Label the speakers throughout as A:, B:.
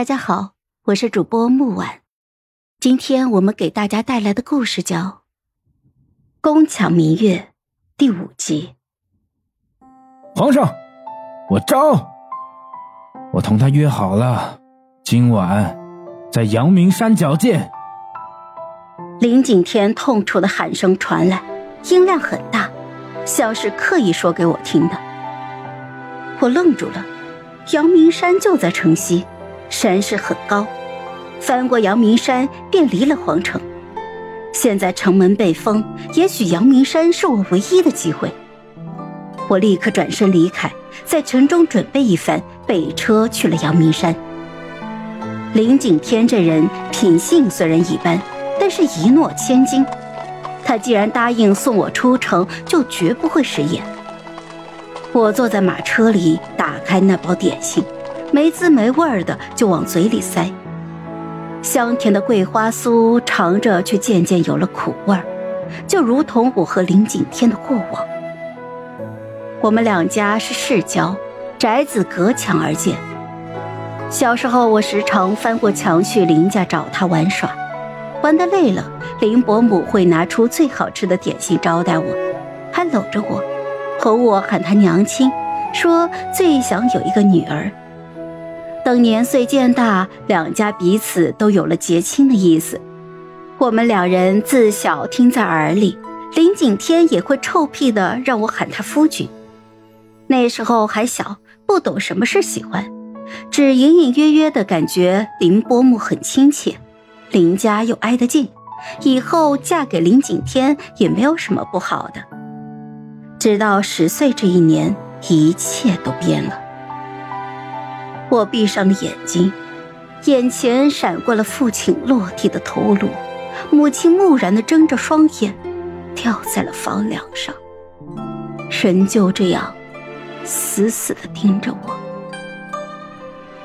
A: 大家好，我是主播木婉，今天我们给大家带来的故事叫《宫墙明月》第五集。
B: 皇上，我招，我同他约好了，今晚在阳明山脚见。
A: 林景天痛楚的喊声传来，音量很大，像是刻意说给我听的。我愣住了，阳明山就在城西。山势很高，翻过阳明山便离了皇城。现在城门被封，也许阳明山是我唯一的机会。我立刻转身离开，在城中准备一番，备车去了阳明山。林景天这人品性虽然一般，但是一诺千金。他既然答应送我出城，就绝不会食言。我坐在马车里，打开那包点心。没滋没味儿的就往嘴里塞，香甜的桂花酥尝着却渐渐有了苦味儿，就如同我和林景天的过往。我们两家是世交，宅子隔墙而建。小时候我时常翻过墙去林家找他玩耍，玩得累了，林伯母会拿出最好吃的点心招待我，还搂着我，哄我喊他娘亲，说最想有一个女儿。等年岁渐大，两家彼此都有了结亲的意思。我们两人自小听在耳里，林景天也会臭屁的让我喊他夫君。那时候还小，不懂什么是喜欢，只隐隐约约的感觉林伯母很亲切，林家又挨得近，以后嫁给林景天也没有什么不好的。直到十岁这一年，一切都变了。我闭上了眼睛，眼前闪过了父亲落地的头颅，母亲木然的睁着双眼，掉在了房梁上，人就这样死死的盯着我。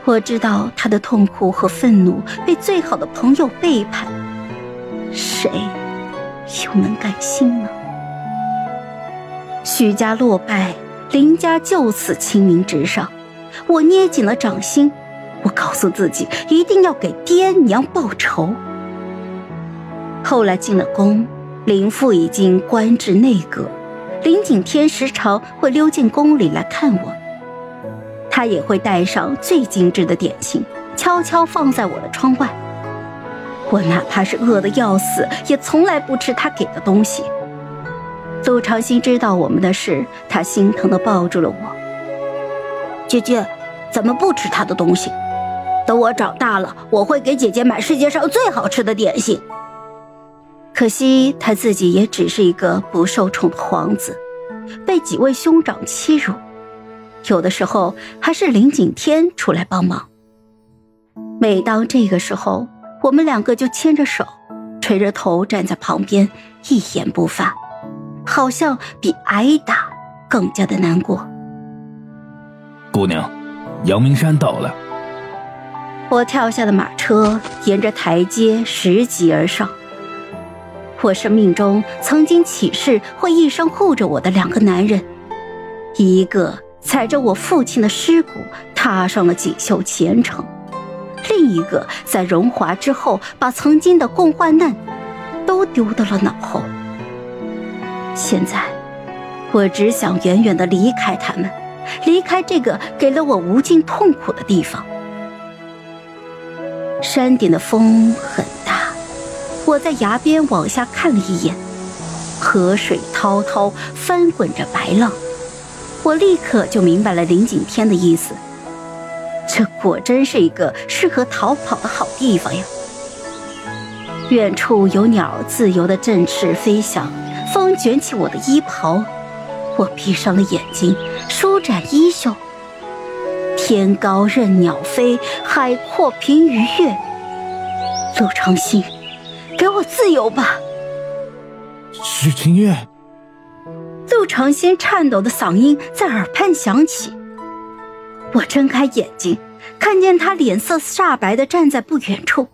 A: 我知道他的痛苦和愤怒被最好的朋友背叛，谁又能甘心呢？许家落败，林家就此清明直上。我捏紧了掌心，我告诉自己一定要给爹娘报仇。后来进了宫，林父已经官至内阁，林景天时常会溜进宫里来看我，他也会带上最精致的点心，悄悄放在我的窗外。我哪怕是饿得要死，也从来不吃他给的东西。陆长兴知道我们的事，他心疼地抱住了我。姐姐，怎么不吃他的东西？等我长大了，我会给姐姐买世界上最好吃的点心。可惜他自己也只是一个不受宠的皇子，被几位兄长欺辱，有的时候还是林景天出来帮忙。每当这个时候，我们两个就牵着手，垂着头站在旁边，一言不发，好像比挨打更加的难过。
B: 姑娘，阳明山到了。
A: 我跳下了马车，沿着台阶拾级而上。我生命中曾经起誓会一生护着我的两个男人，一个踩着我父亲的尸骨踏上了锦绣前程，另一个在荣华之后把曾经的共患难都丢到了脑后。现在，我只想远远的离开他们。离开这个给了我无尽痛苦的地方。山顶的风很大，我在崖边往下看了一眼，河水滔滔，翻滚着白浪。我立刻就明白了林景天的意思，这果真是一个适合逃跑的好地方呀。远处有鸟自由的振翅飞翔，风卷起我的衣袍。我闭上了眼睛，舒展衣袖。天高任鸟飞，海阔凭鱼跃。陆长兴，给我自由吧！
B: 许清月，
A: 陆长兴颤抖的嗓音在耳畔响起。我睁开眼睛，看见他脸色煞白的站在不远处，